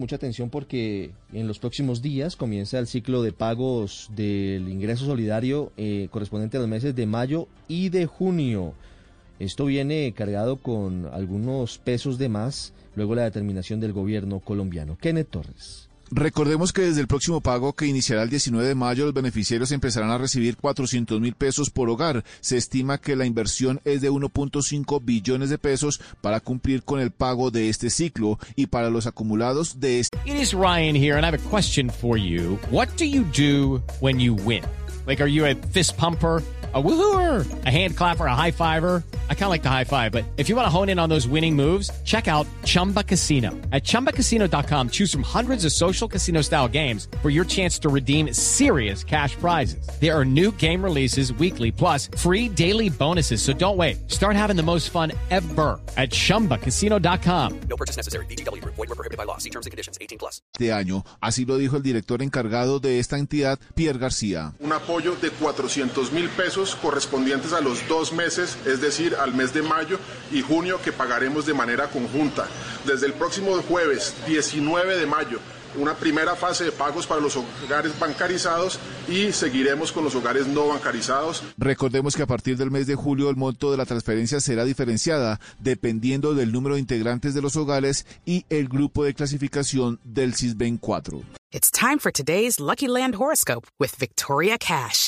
Mucha atención porque en los próximos días comienza el ciclo de pagos del ingreso solidario eh, correspondiente a los meses de mayo y de junio. Esto viene cargado con algunos pesos de más luego la determinación del gobierno colombiano. Kenneth Torres. Recordemos que desde el próximo pago que iniciará el 19 de mayo, los beneficiarios empezarán a recibir 400 mil pesos por hogar. Se estima que la inversión es de 1.5 billones de pesos para cumplir con el pago de este ciclo y para los acumulados de este. It is Ryan here, and I have a question for you. What do you do when you win? Like, are you a fist pumper? a woohooer, a hand clapper, a high fiver. I kind of like the high five, but if you want to hone in on those winning moves, check out Chumba Casino. At ChumbaCasino.com, choose from hundreds of social casino style games for your chance to redeem serious cash prizes. There are new game releases weekly, plus free daily bonuses. So don't wait. Start having the most fun ever at ChumbaCasino.com. No purchase necessary. VGW. Void were prohibited by law. See terms and conditions. 18 plus. De año, así lo dijo el director encargado de esta entidad, Pierre García. Un apoyo de 400 mil pesos correspondientes a los dos meses, es decir, al mes de mayo y junio que pagaremos de manera conjunta. Desde el próximo jueves 19 de mayo una primera fase de pagos para los hogares bancarizados y seguiremos con los hogares no bancarizados. Recordemos que a partir del mes de julio el monto de la transferencia será diferenciada dependiendo del número de integrantes de los hogares y el grupo de clasificación del CISBEN 4. It's time for today's Lucky Land horoscope with Victoria Cash.